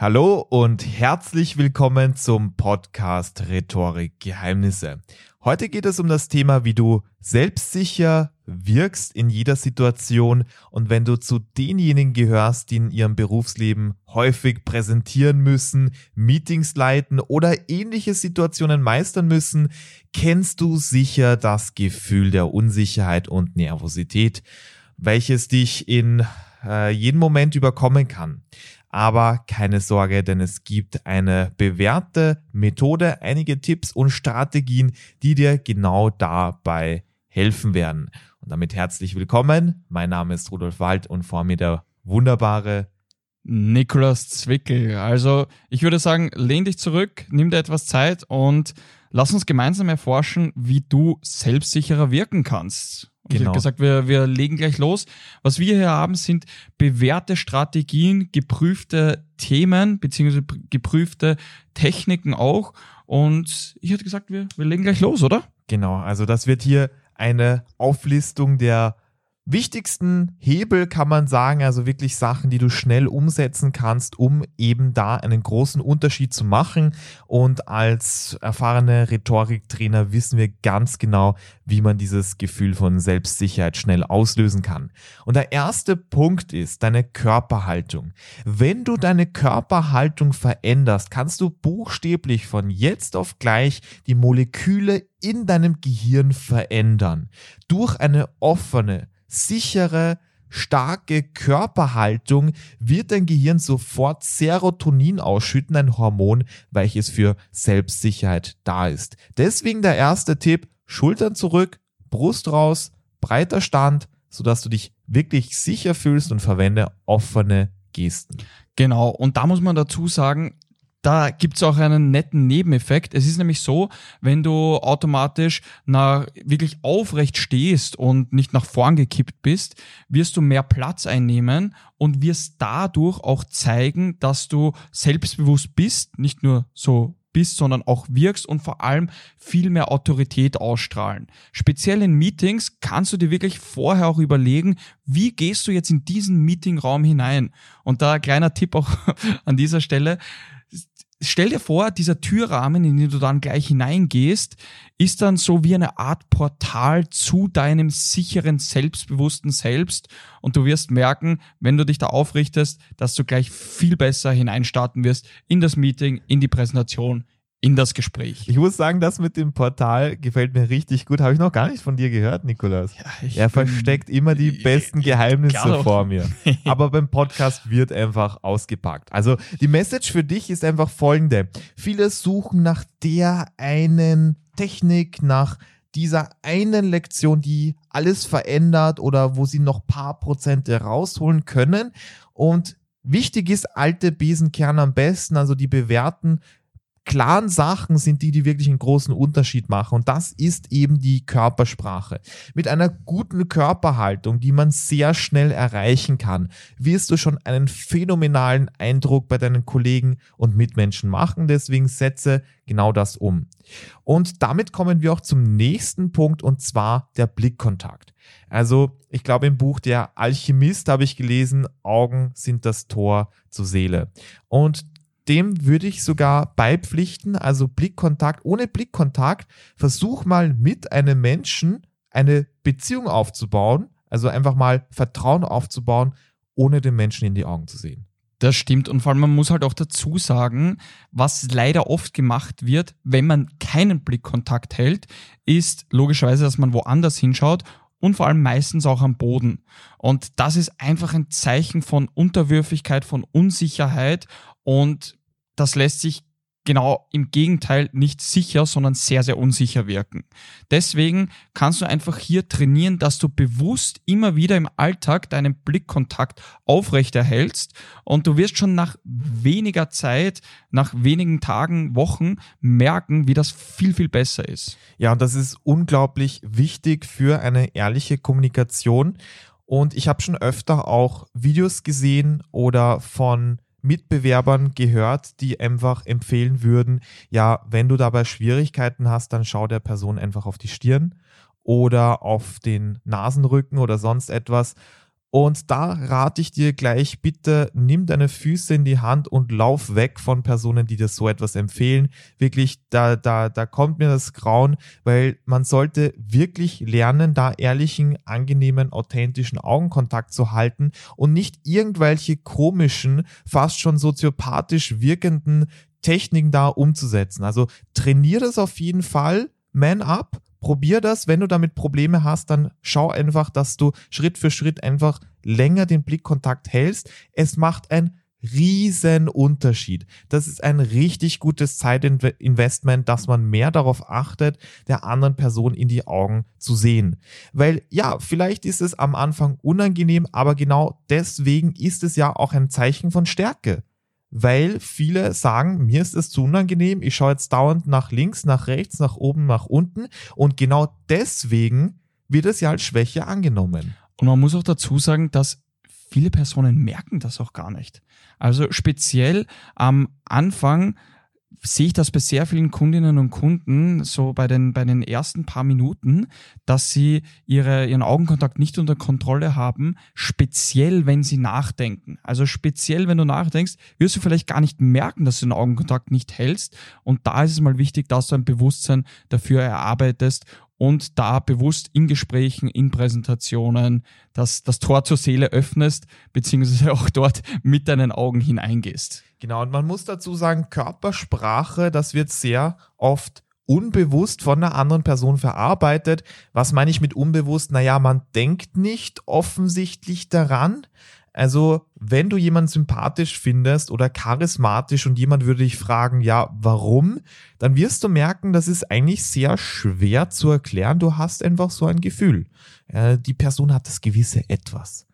Hallo und herzlich willkommen zum Podcast Rhetorik Geheimnisse. Heute geht es um das Thema, wie du selbstsicher wirkst in jeder Situation und wenn du zu denjenigen gehörst, die in ihrem Berufsleben häufig präsentieren müssen, Meetings leiten oder ähnliche Situationen meistern müssen, kennst du sicher das Gefühl der Unsicherheit und Nervosität, welches dich in äh, jeden Moment überkommen kann. Aber keine Sorge, denn es gibt eine bewährte Methode, einige Tipps und Strategien, die dir genau dabei helfen werden. Und damit herzlich willkommen. Mein Name ist Rudolf Wald und vor mir der wunderbare Nikolaus Zwickel. Also ich würde sagen, lehn dich zurück, nimm dir etwas Zeit und lass uns gemeinsam erforschen, wie du selbstsicherer wirken kannst. Genau. ich habe gesagt, wir, wir legen gleich los. Was wir hier haben, sind bewährte Strategien, geprüfte Themen, beziehungsweise geprüfte Techniken auch. Und ich hätte gesagt, wir, wir legen gleich los, oder? Genau, also das wird hier eine Auflistung der wichtigsten Hebel kann man sagen, also wirklich Sachen, die du schnell umsetzen kannst, um eben da einen großen Unterschied zu machen. Und als erfahrene Rhetoriktrainer wissen wir ganz genau, wie man dieses Gefühl von Selbstsicherheit schnell auslösen kann. Und der erste Punkt ist deine Körperhaltung. Wenn du deine Körperhaltung veränderst, kannst du buchstäblich von jetzt auf gleich die Moleküle in deinem Gehirn verändern. Durch eine offene, sichere, starke Körperhaltung wird dein Gehirn sofort Serotonin ausschütten, ein Hormon, welches für Selbstsicherheit da ist. Deswegen der erste Tipp, Schultern zurück, Brust raus, breiter Stand, sodass du dich wirklich sicher fühlst und verwende offene Gesten. Genau, und da muss man dazu sagen, da gibt es auch einen netten Nebeneffekt. Es ist nämlich so, wenn du automatisch nach, wirklich aufrecht stehst und nicht nach vorn gekippt bist, wirst du mehr Platz einnehmen und wirst dadurch auch zeigen, dass du selbstbewusst bist, nicht nur so bist, sondern auch wirkst und vor allem viel mehr Autorität ausstrahlen. Speziell in Meetings kannst du dir wirklich vorher auch überlegen, wie gehst du jetzt in diesen Meetingraum hinein? Und da ein kleiner Tipp auch an dieser Stelle stell dir vor, dieser Türrahmen, in den du dann gleich hineingehst, ist dann so wie eine Art Portal zu deinem sicheren, selbstbewussten Selbst. Und du wirst merken, wenn du dich da aufrichtest, dass du gleich viel besser hineinstarten wirst in das Meeting, in die Präsentation, in das Gespräch. Ich muss sagen, das mit dem Portal gefällt mir richtig gut. Habe ich noch gar nicht von dir gehört, Nikolas. Ja, er versteckt immer die besten Geheimnisse vor mir. Aber beim Podcast wird einfach ausgepackt. Also die Message für dich ist einfach folgende. Viele suchen nach der einen Technik, nach dieser einen Lektion, die alles verändert oder wo sie noch paar Prozente rausholen können. Und Wichtig ist alte Besenkerne am besten, also die bewährten klaren Sachen sind die, die wirklich einen großen Unterschied machen. Und das ist eben die Körpersprache. Mit einer guten Körperhaltung, die man sehr schnell erreichen kann, wirst du schon einen phänomenalen Eindruck bei deinen Kollegen und Mitmenschen machen. Deswegen setze genau das um. Und damit kommen wir auch zum nächsten Punkt und zwar der Blickkontakt. Also ich glaube im Buch Der Alchemist habe ich gelesen, Augen sind das Tor zur Seele. Und dem würde ich sogar beipflichten. Also Blickkontakt, ohne Blickkontakt, versuch mal mit einem Menschen eine Beziehung aufzubauen, also einfach mal Vertrauen aufzubauen, ohne den Menschen in die Augen zu sehen. Das stimmt. Und vor allem, man muss halt auch dazu sagen, was leider oft gemacht wird, wenn man keinen Blickkontakt hält, ist logischerweise, dass man woanders hinschaut und vor allem meistens auch am Boden. Und das ist einfach ein Zeichen von Unterwürfigkeit, von Unsicherheit und das lässt sich genau im Gegenteil nicht sicher, sondern sehr, sehr unsicher wirken. Deswegen kannst du einfach hier trainieren, dass du bewusst immer wieder im Alltag deinen Blickkontakt aufrechterhältst und du wirst schon nach weniger Zeit, nach wenigen Tagen, Wochen merken, wie das viel, viel besser ist. Ja, und das ist unglaublich wichtig für eine ehrliche Kommunikation. Und ich habe schon öfter auch Videos gesehen oder von Mitbewerbern gehört, die einfach empfehlen würden, ja, wenn du dabei Schwierigkeiten hast, dann schau der Person einfach auf die Stirn oder auf den Nasenrücken oder sonst etwas Und da rate ich dir gleich, bitte nimm deine Füße in die Hand und lauf weg von Personen, die dir so etwas empfehlen. Wirklich, da, da, da kommt mir das Grauen, weil man sollte wirklich lernen, da ehrlichen, angenehmen, authentischen Augenkontakt zu halten und nicht irgendwelche komischen, fast schon soziopathisch wirkenden Techniken da umzusetzen. Also trainier das auf jeden Fall, man up probier das. Wenn du damit Probleme hast, dann schau einfach, dass du Schritt für Schritt einfach länger den Blickkontakt hältst. Es macht einen riesen Unterschied. Das ist ein richtig gutes Zeitinvestment, dass man mehr darauf achtet, der anderen Person in die Augen zu sehen. Weil ja, vielleicht ist es am Anfang unangenehm, aber genau deswegen ist es ja auch ein Zeichen von Stärke weil viele sagen, mir ist es zu unangenehm, ich schaue jetzt dauernd nach links, nach rechts, nach oben, nach unten und genau deswegen wird es ja als Schwäche angenommen. Und man muss auch dazu sagen, dass viele Personen merken das auch gar nicht. Also speziell am Anfang sehe ich das bei sehr vielen Kundinnen und Kunden so bei den, bei den ersten paar Minuten, dass sie ihre, ihren Augenkontakt nicht unter Kontrolle haben, speziell wenn sie nachdenken. Also speziell wenn du nachdenkst, wirst du vielleicht gar nicht merken, dass du den Augenkontakt nicht hältst. Und da ist es mal wichtig, dass du ein Bewusstsein dafür erarbeitest und da bewusst in Gesprächen, in Präsentationen das, das Tor zur Seele öffnest, beziehungsweise auch dort mit deinen Augen hineingehst. Genau, und man muss dazu sagen, Körpersprache, das wird sehr oft unbewusst von einer anderen Person verarbeitet. Was meine ich mit unbewusst? Naja, man denkt nicht offensichtlich daran, also, wenn du jemanden sympathisch findest oder charismatisch und jemand würde dich fragen, ja, warum, dann wirst du merken, das ist eigentlich sehr schwer zu erklären. Du hast einfach so ein Gefühl. Äh, die Person hat das gewisse Etwas.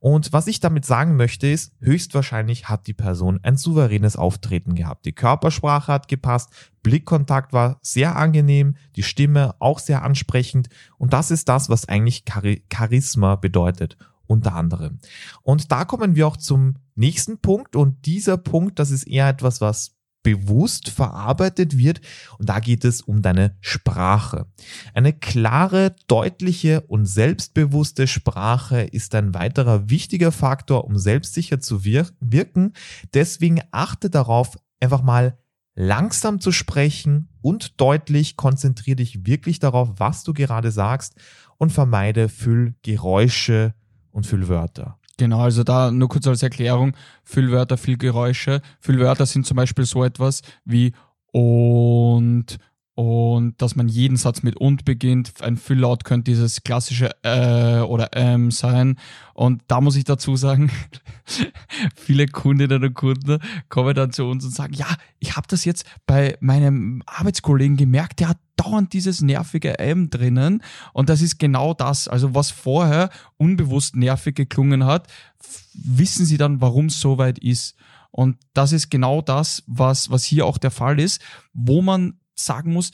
Und was ich damit sagen möchte ist, höchstwahrscheinlich hat die Person ein souveränes Auftreten gehabt. Die Körpersprache hat gepasst, Blickkontakt war sehr angenehm, die Stimme auch sehr ansprechend und das ist das, was eigentlich Charisma bedeutet unter anderem. Und da kommen wir auch zum nächsten Punkt und dieser Punkt, das ist eher etwas, was bewusst verarbeitet wird und da geht es um deine Sprache. Eine klare, deutliche und selbstbewusste Sprache ist ein weiterer wichtiger Faktor, um selbstsicher zu wir wirken. Deswegen achte darauf, einfach mal langsam zu sprechen und deutlich, konzentriere dich wirklich darauf, was du gerade sagst und vermeide Füllgeräusche und Füllwörter. Genau, also da nur kurz als Erklärung, Füllwörter, Füllgeräusche. Füllwörter sind zum Beispiel so etwas wie und, und dass man jeden Satz mit und beginnt. Ein Fülllaut könnte dieses klassische äh oder ähm sein. Und da muss ich dazu sagen, viele Kundinnen und Kunden kommen dann zu uns und sagen, ja, ich habe das jetzt bei meinem Arbeitskollegen gemerkt, der hat dauernd dieses nervige M drinnen. Und das ist genau das. Also was vorher unbewusst nervig geklungen hat, wissen sie dann, warum es so weit ist. Und das ist genau das, was, was hier auch der Fall ist, wo man sagen muss,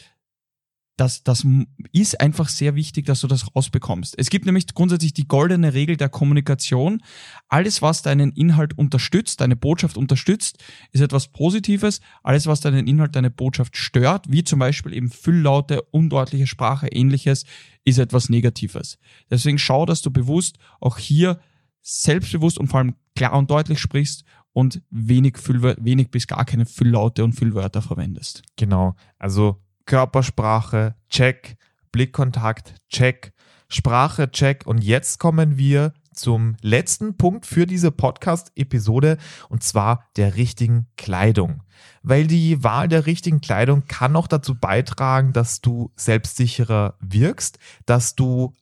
das, das ist einfach sehr wichtig, dass du das rausbekommst. Es gibt nämlich grundsätzlich die goldene Regel der Kommunikation. Alles, was deinen Inhalt unterstützt, deine Botschaft unterstützt, ist etwas Positives. Alles, was deinen Inhalt, deine Botschaft stört, wie zum Beispiel eben Fülllaute, undeutliche Sprache, ähnliches, ist etwas Negatives. Deswegen schau, dass du bewusst auch hier selbstbewusst und vor allem klar und deutlich sprichst und wenig, Füllwör wenig bis gar keine Fülllaute und Füllwörter verwendest. Genau. Also Körpersprache, check, Blickkontakt, check, Sprache, check. Und jetzt kommen wir zum letzten Punkt für diese Podcast-Episode und zwar der richtigen Kleidung. Weil die Wahl der richtigen Kleidung kann auch dazu beitragen, dass du selbstsicherer wirkst, dass du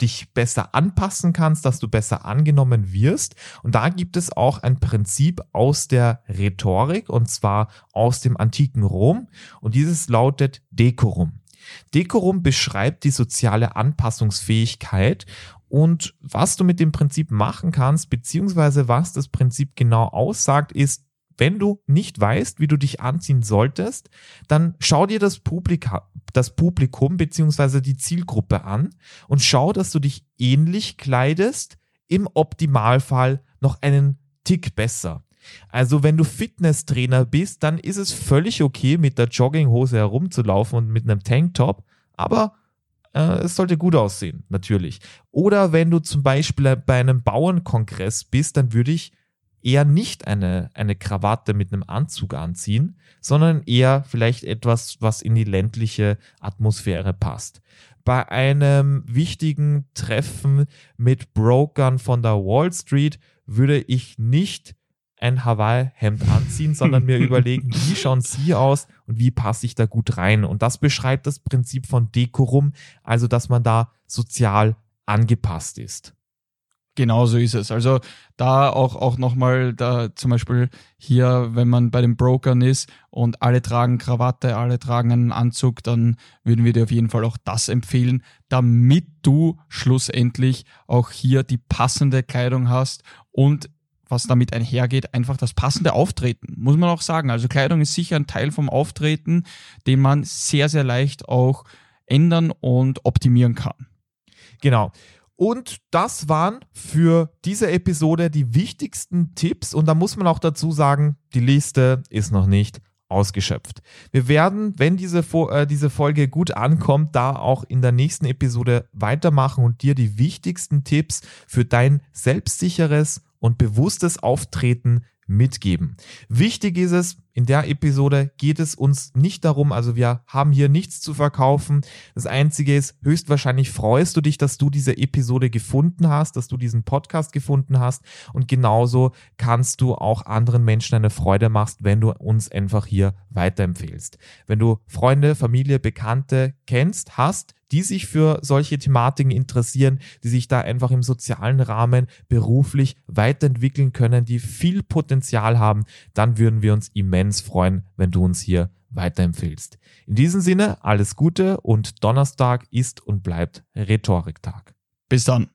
dich besser anpassen kannst, dass du besser angenommen wirst. Und da gibt es auch ein Prinzip aus der Rhetorik und zwar aus dem antiken Rom. Und dieses lautet Decorum. Decorum beschreibt die soziale Anpassungsfähigkeit und was du mit dem Prinzip machen kannst, beziehungsweise was das Prinzip genau aussagt, ist, wenn du nicht weißt, wie du dich anziehen solltest, dann schau dir das, Publika, das Publikum beziehungsweise die Zielgruppe an und schau, dass du dich ähnlich kleidest, im Optimalfall noch einen Tick besser. Also wenn du Fitnesstrainer bist, dann ist es völlig okay, mit der Jogginghose herumzulaufen und mit einem Tanktop, aber äh, es sollte gut aussehen, natürlich. Oder wenn du zum Beispiel bei einem Bauernkongress bist, dann würde ich eher nicht eine, eine Krawatte mit einem Anzug anziehen, sondern eher vielleicht etwas, was in die ländliche Atmosphäre passt. Bei einem wichtigen Treffen mit Brokern von der Wall Street würde ich nicht ein Hawaii-Hemd anziehen, sondern mir überlegen, wie schauen sie aus und wie passe ich da gut rein. Und das beschreibt das Prinzip von Dekorum, also dass man da sozial angepasst ist. Genau so ist es. Also da auch, auch nochmal, da zum Beispiel hier, wenn man bei den Brokern ist und alle tragen Krawatte, alle tragen einen Anzug, dann würden wir dir auf jeden Fall auch das empfehlen, damit du schlussendlich auch hier die passende Kleidung hast und was damit einhergeht, einfach das passende Auftreten, muss man auch sagen. Also Kleidung ist sicher ein Teil vom Auftreten, den man sehr, sehr leicht auch ändern und optimieren kann. Genau. Und das waren für diese Episode die wichtigsten Tipps. Und da muss man auch dazu sagen, die Liste ist noch nicht ausgeschöpft. Wir werden, wenn diese, äh, diese Folge gut ankommt, da auch in der nächsten Episode weitermachen und dir die wichtigsten Tipps für dein selbstsicheres und bewusstes Auftreten mitgeben. Wichtig ist es, in der Episode geht es uns nicht darum, also wir haben hier nichts zu verkaufen. Das Einzige ist, höchstwahrscheinlich freust du dich, dass du diese Episode gefunden hast, dass du diesen Podcast gefunden hast und genauso kannst du auch anderen Menschen eine Freude machst, wenn du uns einfach hier weiterempfehlst. Wenn du Freunde, Familie, Bekannte kennst, hast, die sich für solche Thematiken interessieren, die sich da einfach im sozialen Rahmen beruflich weiterentwickeln können, die viel Potenzial haben, dann würden wir uns immens freuen, wenn du uns hier weiterempfehlst. In diesem Sinne, alles Gute und Donnerstag ist und bleibt Rhetoriktag. Bis dann.